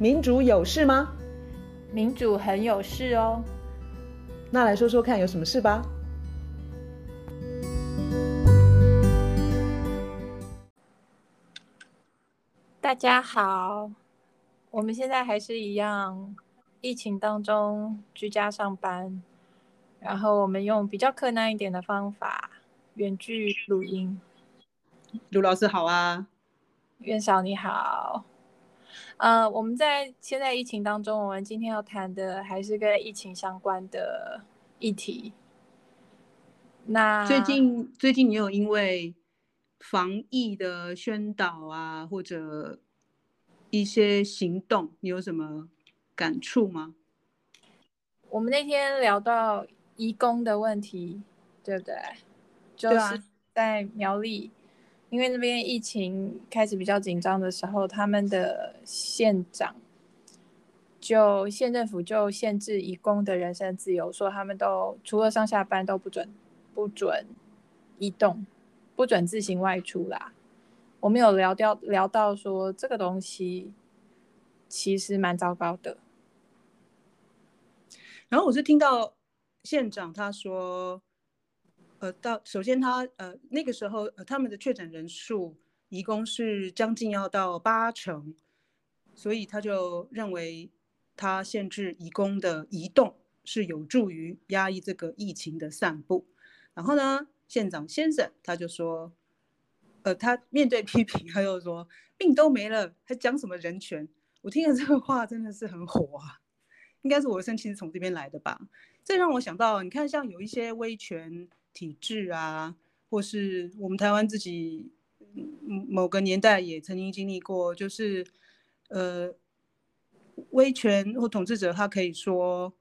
民主有事吗？民主很有事哦。那来说说看，有什么事吧？大家好，我们现在还是一样，疫情当中居家上班，然后我们用比较困难一点的方法，远距录音。卢老师好啊，院长你好。呃，我们在现在疫情当中，我们今天要谈的还是跟疫情相关的议题。那最近最近你有因为防疫的宣导啊，或者一些行动，你有什么感触吗？我们那天聊到移工的问题，对不对？就是在苗栗。因为那边疫情开始比较紧张的时候，他们的县长就县政府就限制义工的人身自由，说他们都除了上下班都不准不准移动，不准自行外出啦。我们有聊掉聊到说这个东西其实蛮糟糕的。然后我是听到县长他说。呃，到首先他呃那个时候呃他们的确诊人数移工是将近要到八成，所以他就认为他限制移工的移动是有助于压抑这个疫情的散布。然后呢，县长先生他就说，呃，他面对批评，他又说病都没了，还讲什么人权？我听了这个话真的是很火啊，应该是我的生气是从这边来的吧？这让我想到，你看像有一些威权。体制啊，或是我们台湾自己某个年代也曾经经历过，就是呃，威权或统治者他可以说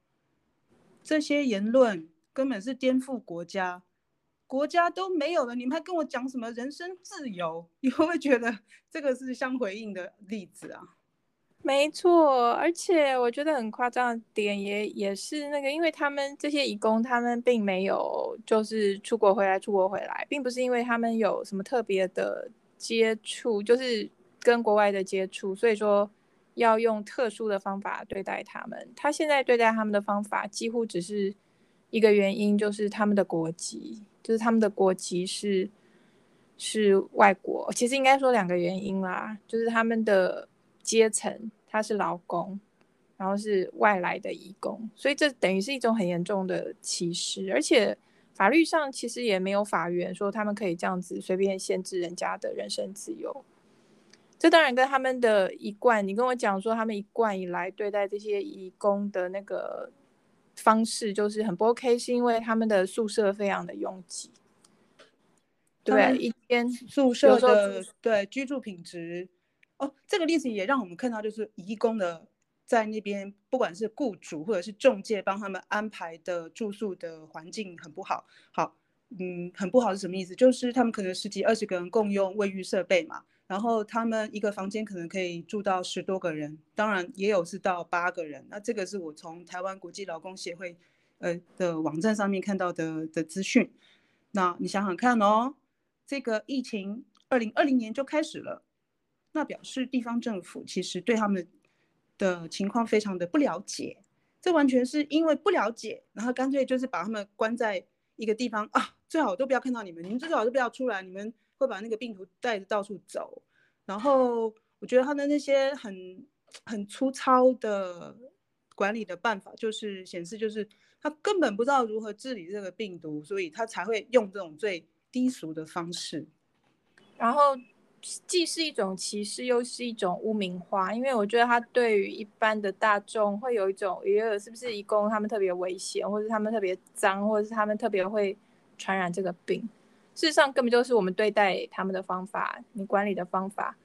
这些言论根本是颠覆国家，国家都没有了，你们还跟我讲什么人身自由？你会不会觉得这个是相回应的例子啊？没错，而且我觉得很夸张的点也也是那个，因为他们这些义工，他们并没有就是出国回来，出国回来，并不是因为他们有什么特别的接触，就是跟国外的接触，所以说要用特殊的方法对待他们。他现在对待他们的方法，几乎只是一个原因，就是他们的国籍，就是他们的国籍是是外国。其实应该说两个原因啦，就是他们的。阶层，他是劳工，然后是外来的移工，所以这等于是一种很严重的歧视，而且法律上其实也没有法源说他们可以这样子随便限制人家的人身自由。这当然跟他们的一贯，你跟我讲说他们一贯以来对待这些移工的那个方式就是很不 OK，是因为他们的宿舍非常的拥挤，对，一间宿舍的对居住品质。哦，这个例子也让我们看到，就是移工的在那边，不管是雇主或者是中介帮他们安排的住宿的环境很不好。好，嗯，很不好是什么意思？就是他们可能十几二十个人共用卫浴设备嘛，然后他们一个房间可能可以住到十多个人，当然也有是到八个人。那这个是我从台湾国际劳工协会呃的网站上面看到的的资讯。那你想想看哦，这个疫情二零二零年就开始了。那表示地方政府其实对他们的情况非常的不了解，这完全是因为不了解，然后干脆就是把他们关在一个地方啊，最好都不要看到你们，你们最好都不要出来，你们会把那个病毒带着到处走。然后我觉得他的那些很很粗糙的管理的办法，就是显示就是他根本不知道如何治理这个病毒，所以他才会用这种最低俗的方式，然后。既是一种歧视，又是一种污名化，因为我觉得他对于一般的大众会有一种，也有，是不是义工他们特别危险，或者他们特别脏，或者是他们特别会传染这个病？事实上，根本就是我们对待他们的方法，你管理的方法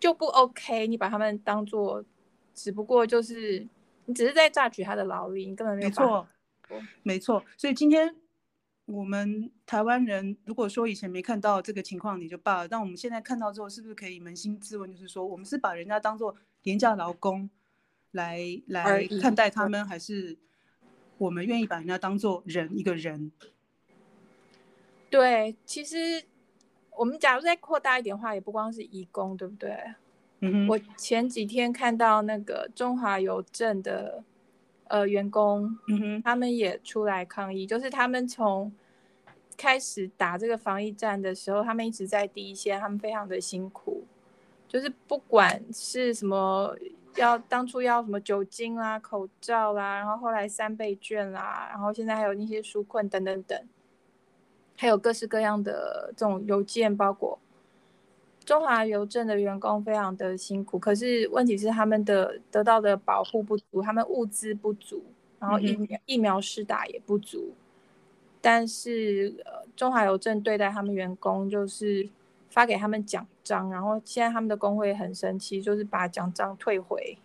就不 OK。你把他们当做，只不过就是你只是在榨取他的劳力，你根本没有。没错，没错。所以今天。我们台湾人如果说以前没看到这个情况，你就罢了。但我们现在看到之后，是不是可以扪心自问，就是说，我们是把人家当做廉价劳工来来看待他们，还是我们愿意把人家当做人一个人？对，其实我们假如再扩大一点的话，也不光是移工，对不对？嗯哼，我前几天看到那个中华邮政的呃员工，嗯哼，他们也出来抗议，就是他们从开始打这个防疫战的时候，他们一直在第一线，他们非常的辛苦，就是不管是什么要当初要什么酒精啦、口罩啦，然后后来三倍券啦，然后现在还有那些纾困等等等，还有各式各样的这种邮件包裹。中华邮政的员工非常的辛苦，可是问题是他们的得到的保护不足，他们物资不足，然后疫苗疫苗施打也不足。但是呃，中华邮政对待他们员工就是发给他们奖章，然后现在他们的工会很生气，就是把奖章退回，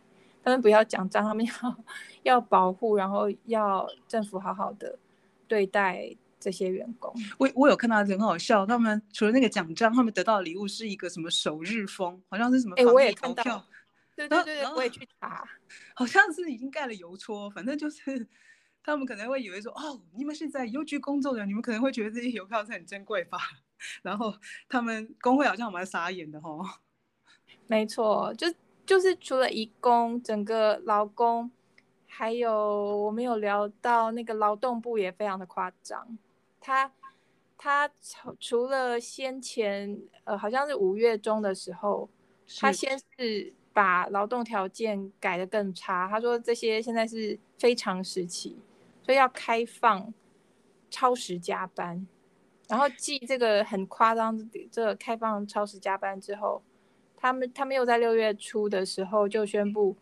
他们不要奖章，他们要 要保护，然后要政府好好的对待。这些员工，我我有看到很好笑，他们除了那个奖章，他们得到的礼物是一个什么首日封，好像是什么防疫投票，对对对对，我也去查，好像是已经盖了邮戳，反正就是他们可能会以为说，哦，你们是在邮局工作的，你们可能会觉得这些邮票是很珍贵吧，然后他们工会好像蛮傻眼的哦。没错，就就是除了移工，整个劳工，还有我们有聊到那个劳动部也非常的夸张。他他除了先前呃，好像是五月中的时候，他先是把劳动条件改得更差。他说这些现在是非常时期，所以要开放超时加班。然后继这个很夸张的这个开放超时加班之后，他们他们又在六月初的时候就宣布，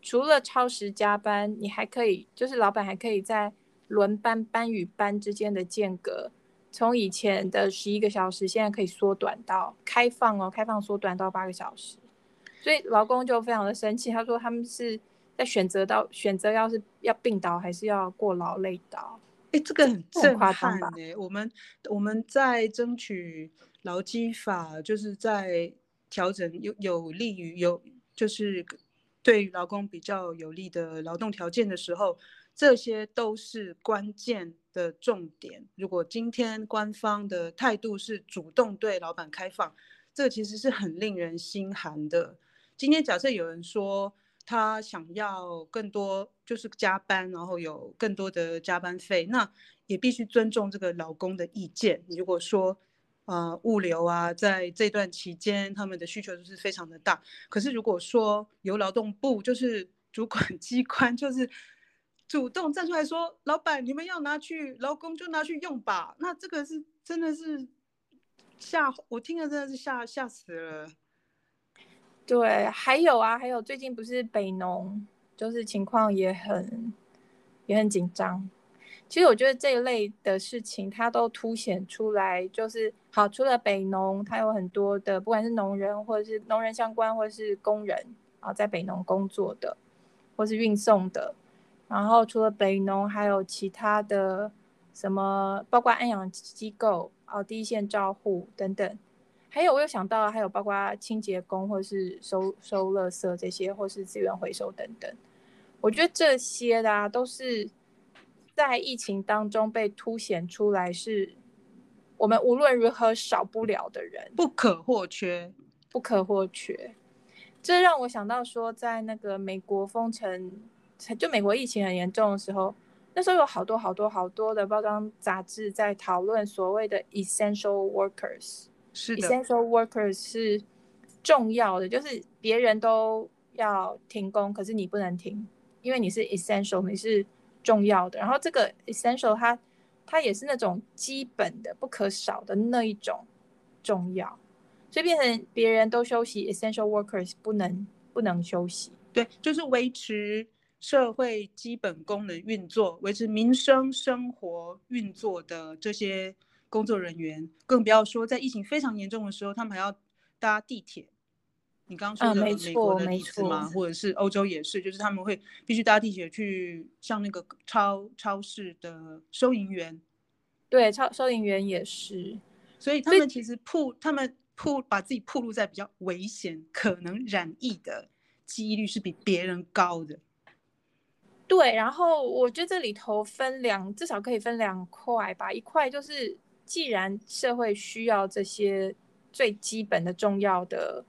除了超时加班，你还可以就是老板还可以在。轮班班与班之间的间隔，从以前的十一个小时，现在可以缩短到开放哦，开放缩短到八个小时。所以劳工就非常的生气，他说他们是在选择到选择，要是要病倒还是要过劳累倒？哎，这个很震撼哎！我们我们在争取劳基法，就是在调整有有利于有就是对劳工比较有利的劳动条件的时候。这些都是关键的重点。如果今天官方的态度是主动对老板开放，这其实是很令人心寒的。今天假设有人说他想要更多，就是加班，然后有更多的加班费，那也必须尊重这个老公的意见。如果说，呃，物流啊，在这段期间他们的需求就是非常的大，可是如果说由劳动部就是主管 机关就是。主动站出来说：“老板，你们要拿去，劳工就拿去用吧。”那这个是真的是吓我，听了真的是吓吓死了。对，还有啊，还有最近不是北农，就是情况也很也很紧张。其实我觉得这一类的事情，它都凸显出来，就是好，除了北农，它有很多的，不管是农人或者是农人相关，或者是工人啊，在北农工作的，或是运送的。然后除了北农，还有其他的什么，包括安养机构哦、第一线照护等等，还有我有想到，还有包括清洁工或是收收垃圾这些，或是资源回收等等。我觉得这些的啊，都是在疫情当中被凸显出来，是我们无论如何少不了的人，不可或缺，不可或缺。这让我想到说，在那个美国封城。就美国疫情很严重的时候，那时候有好多好多好多的包装杂志在讨论所谓的 essential workers。是的，essential workers 是重要的，就是别人都要停工，可是你不能停，因为你是 essential，你是重要的。然后这个 essential 它它也是那种基本的、不可少的那一种重要，所以变成别人都休息，essential workers 不能不能休息。对，就是维持。社会基本功能运作，维持民生生活运作的这些工作人员，更不要说在疫情非常严重的时候，他们还要搭地铁。你刚刚说的美国的例子吗？或者是欧洲也是，就是他们会必须搭地铁去像那个超超市的收银员。对，超收银员也是。所以他们其实铺他们铺把自己铺露在比较危险、可能染疫的几率是比别人高的。对，然后我觉得这里头分两，至少可以分两块吧。一块就是，既然社会需要这些最基本的、重要的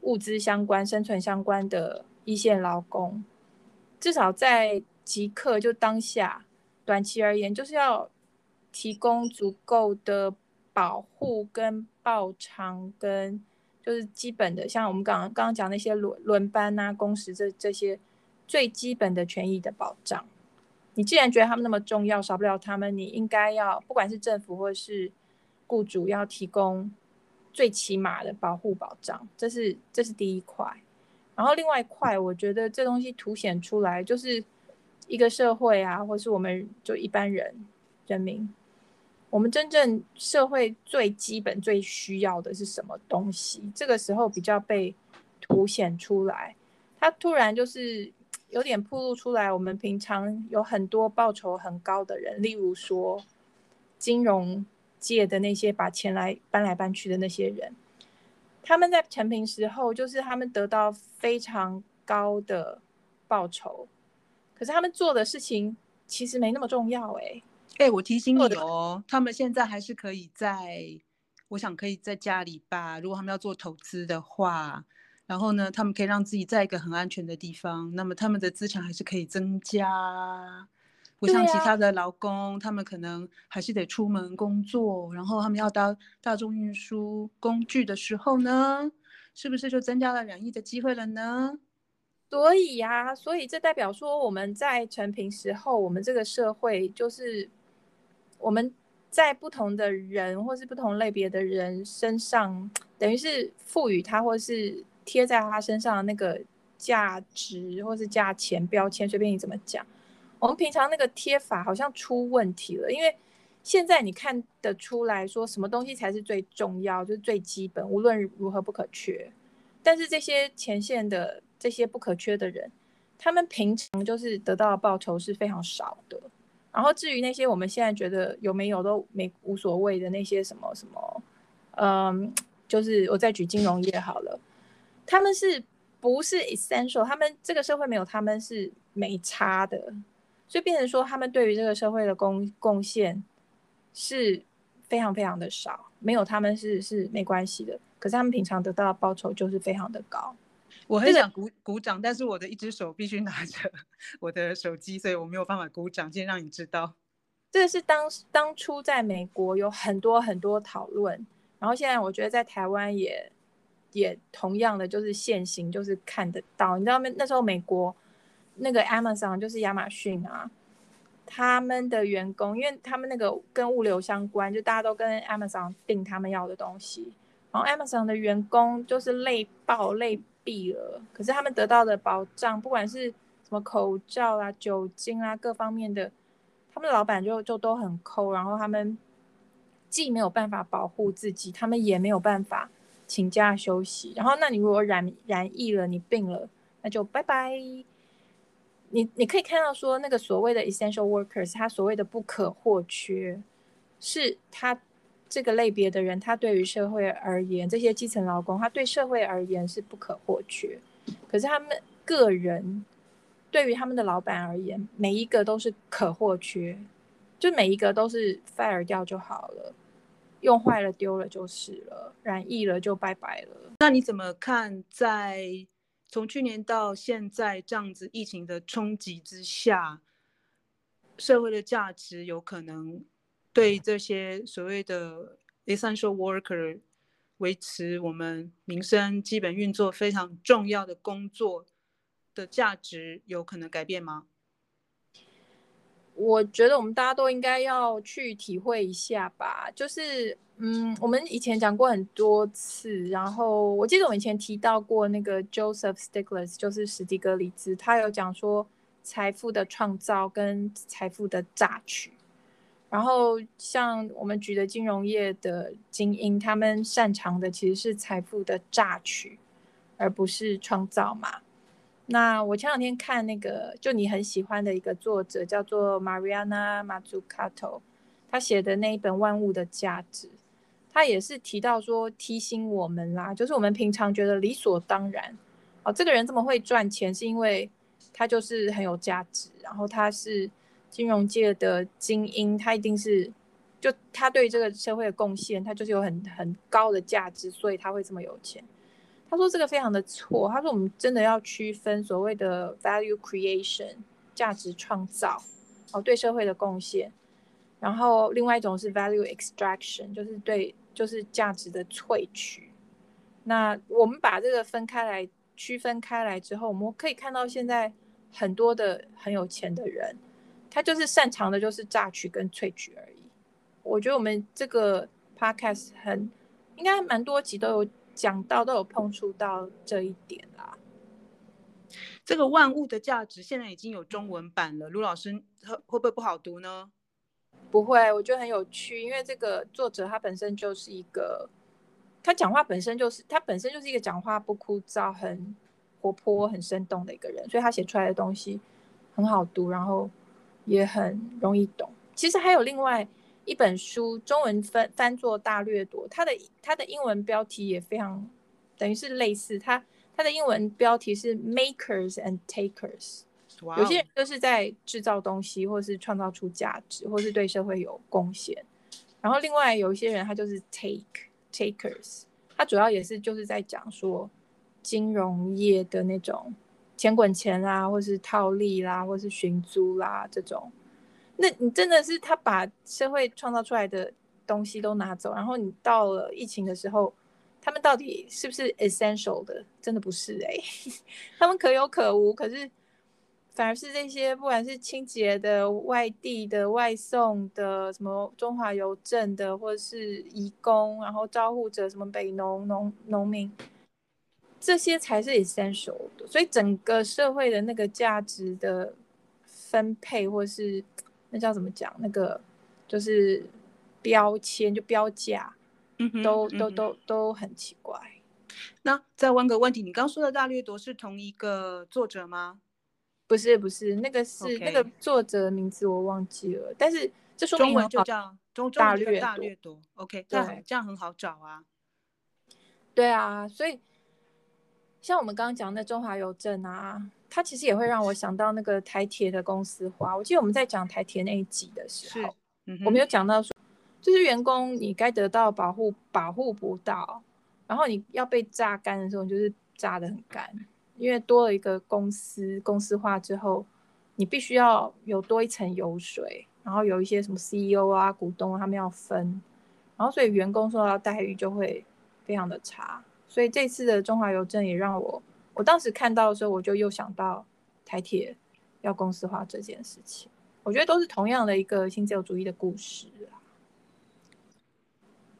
物资相关、生存相关的一线劳工，至少在即刻就当下短期而言，就是要提供足够的保护跟报偿，跟就是基本的，像我们刚刚刚讲那些轮轮班啊、工时这这些最基本的权益的保障。你既然觉得他们那么重要，少不了他们，你应该要不管是政府或是雇主，要提供最起码的保护保障，这是这是第一块。然后另外一块，我觉得这东西凸显出来，就是一个社会啊，或是我们就一般人人民，我们真正社会最基本最需要的是什么东西？这个时候比较被凸显出来，它突然就是。有点暴露出来，我们平常有很多报酬很高的人，例如说金融界的那些把钱来搬来搬去的那些人，他们在成平时候，就是他们得到非常高的报酬，可是他们做的事情其实没那么重要哎、欸。哎、欸，我提醒你哦，他们现在还是可以在，我想可以在家里吧，如果他们要做投资的话。然后呢，他们可以让自己在一个很安全的地方，那么他们的资产还是可以增加。不像其他的劳工，啊、他们可能还是得出门工作，然后他们要搭大众运输工具的时候呢，是不是就增加了染疫的机会了呢？所以呀、啊，所以这代表说我们在成平时候，我们这个社会就是我们在不同的人或是不同类别的人身上，等于是赋予他或是。贴在他身上的那个价值或是价钱标签，随便你怎么讲，我们平常那个贴法好像出问题了。因为现在你看得出来说什么东西才是最重要，就是最基本，无论如何不可缺。但是这些前线的这些不可缺的人，他们平常就是得到的报酬是非常少的。然后至于那些我们现在觉得有没有都没无所谓的那些什么什么，嗯，就是我再举金融业好了。他们是不是 essential？他们这个社会没有他们是没差的，所以变成说他们对于这个社会的贡贡献是非常非常的少，没有他们是是没关系的。可是他们平常得到的报酬就是非常的高。我很想鼓鼓掌，但是我的一只手必须拿着我的手机，所以我没有办法鼓掌。先让你知道，这个是当当初在美国有很多很多讨论，然后现在我觉得在台湾也。也同样的就是现行，就是看得到。你知道吗？那时候美国那个 Amazon 就是亚马逊啊，他们的员工，因为他们那个跟物流相关，就大家都跟 Amazon 订他们要的东西。然后 Amazon 的员工就是累爆累毙了，可是他们得到的保障，不管是什么口罩啊、酒精啊各方面的，他们老板就就都很抠。然后他们既没有办法保护自己，他们也没有办法。请假休息，然后那你如果染染疫了，你病了，那就拜拜。你你可以看到说，那个所谓的 essential workers，他所谓的不可或缺，是他这个类别的人，他对于社会而言，这些基层劳工，他对社会而言是不可或缺。可是他们个人对于他们的老板而言，每一个都是可或缺，就每一个都是 fire 掉就好了。用坏了丢了就是了，染疫了就拜拜了。那你怎么看，在从去年到现在这样子疫情的冲击之下，社会的价值有可能对这些所谓的 essential worker 维持我们民生基本运作非常重要的工作的价值有可能改变吗？我觉得我们大家都应该要去体会一下吧。就是，嗯，我们以前讲过很多次，然后我记得我以前提到过那个 Joseph Stiglitz，就是史蒂格里兹，他有讲说财富的创造跟财富的榨取。然后像我们举的金融业的精英，他们擅长的其实是财富的榨取，而不是创造嘛。那我前两天看那个，就你很喜欢的一个作者，叫做 Mariana Mazzucato，他写的那一本《万物的价值》，他也是提到说，提醒我们啦，就是我们平常觉得理所当然，哦，这个人这么会赚钱，是因为他就是很有价值，然后他是金融界的精英，他一定是，就他对这个社会的贡献，他就是有很很高的价值，所以他会这么有钱。他说这个非常的错。他说我们真的要区分所谓的 value creation 价值创造，哦，对社会的贡献，然后另外一种是 value extraction，就是对就是价值的萃取。那我们把这个分开来区分开来之后，我们可以看到现在很多的很有钱的人，他就是擅长的就是榨取跟萃取而已。我觉得我们这个 podcast 很应该蛮多集都有讲到，都有碰触到这一点啦。这个万物的价值现在已经有中文版了，卢老师会会不会不好读呢？不会，我觉得很有趣，因为这个作者他本身就是一个，他讲话本身就是他本身就是一个讲话不枯燥、很活泼、很生动的一个人，所以他写出来的东西很好读，然后也很容易懂。其实还有另外。一本书中文翻翻作《大掠夺》，它的它的英文标题也非常，等于是类似。它它的英文标题是 “Makers and Takers”，Wow. 有些人就是在制造东西，或是创造出价值，或是对社会有贡献。然后另外有一些人，他就是 take takers，他主要也是就是在讲说金融业的那种钱滚钱啦，或是套利啦，或是寻租啦这种。那你真的是他把社会创造出来的东西都拿走，然后你到了疫情的时候，他们到底是不是 essential 的？真的不是哎、他们可有可无。可是反而是这些，不管是清洁的、外地的、外送的、什么中华邮政的，或者是移工，然后招呼者，什么北农农农民，这些才是 essential 的。所以整个社会的那个价值的分配，或是那叫怎么讲？那个就是标签，就标价，都都都都很奇怪。那再问个问题，你刚说的大掠夺是同一个作者吗？不是，不是，那个是.那个作者名字我忘记了，但是这说明中文就叫中中掠大掠夺。OK，对，这样很好找啊。对啊，所以像我们刚刚讲的中华邮政啊。它其实也会让我想到那个台铁的公司化。我记得我们在讲台铁那一集的时候，嗯、我们有讲到说，就是员工你该得到保护，保护不到，然后你要被榨干的时候，你就是榨的很干，因为多了一个公司，公司化之后，你必须要有多一层油水，然后有一些什么 CEO 啊、股东他们要分，然后所以员工受到待遇就会非常的差。所以这次的中华邮政也让我。我当时看到的时候，我就又想到台铁要公司化这件事情。我觉得都是同样的一个新自由主义的故事啊。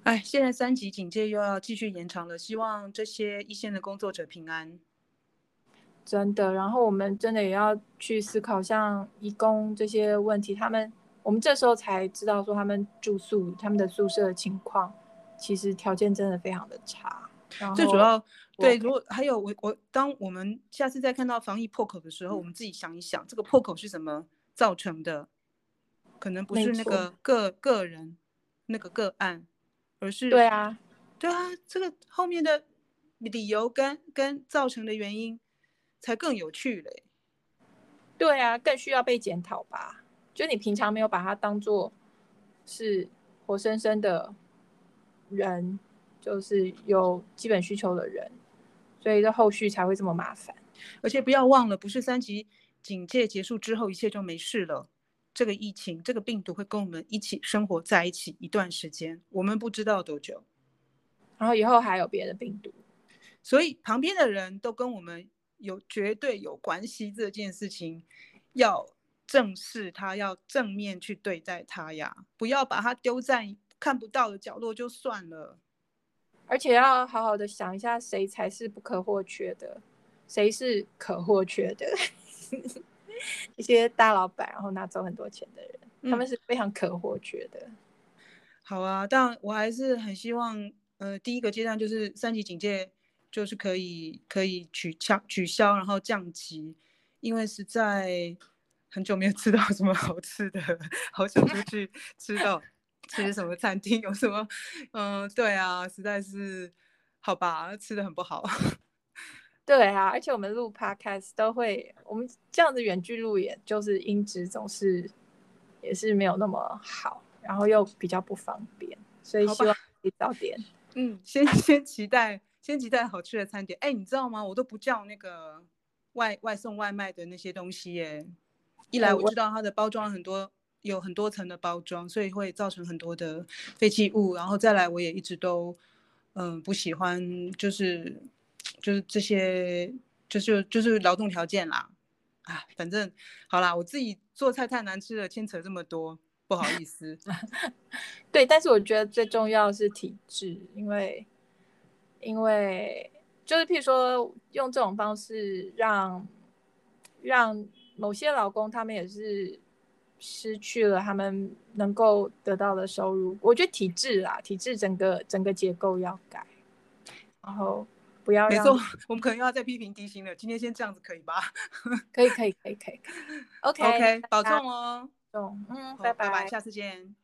哎，现在三级警戒又要继续延长了，希望这些一线的工作者平安。真的，然后我们真的也要去思考，像义工这些问题，他们我们这时候才知道说他们住宿、他们的宿舍的情况，其实条件真的非常的差。最主要。对，如果还有我我，当我们下次再看到防疫破口的时候，嗯、我们自己想一想，这个破口是什么造成的？可能不是那个个个人那个个案，而是对啊，对啊，这个后面的理由跟跟造成的原因才更有趣嘞。对啊，更需要被检讨吧？就你平常没有把它当做是活生生的人，就是有基本需求的人。所以这后续才会这么麻烦，而且不要忘了，不是三级警戒结束之后一切就没事了。这个疫情，这个病毒会跟我们一起生活在一起一段时间，我们不知道多久。然后以后还有别的病毒，所以旁边的人都跟我们有绝对有关系，这件事情要正视它，要正面去对待它呀，不要把它丢在看不到的角落就算了。而且要好好的想一下，谁才是不可或缺的，谁是可或缺的？一些大老板，然后拿走很多钱的人，嗯、他们是非常可或缺的。好啊，但我还是很希望，呃，第一个阶段就是三级警戒，就是可以可以取消取消，然后降级，因为实在很久没有吃到什么好吃的，好想出去吃到。吃什么餐厅有什么？嗯，对啊，实在是好吧，吃的很不好。对啊，而且我们录 podcast 都会，我们这样子远距录，也就是音质总是也是没有那么好，然后又比较不方便，所以希望可以早点。嗯，先先期待先期待好吃的餐点。哎，你知道吗？我都不叫那个外外送外卖的那些东西耶。一来我知道它的包装很多，有很多层的包装，所以会造成很多的废弃物。然后再来，我也一直都嗯不喜欢，就是就是这些，就是就是劳动条件啦。啊，反正好啦，我自己做菜太难吃了，牵扯这么多，不好意思。对，但是我觉得最重要是体质，因为因为就是譬如说用这种方式让让某些老公他们也是失去了他们能够得到的收入。我觉得体制啊，体制整个整个结构要改，然后。不要，没错，我们可能又要再批评低薪了。今天先这样子可以吧？可以，可以，可以，可以。OK，OK，保重哦。重，嗯，拜拜，下次见，拜。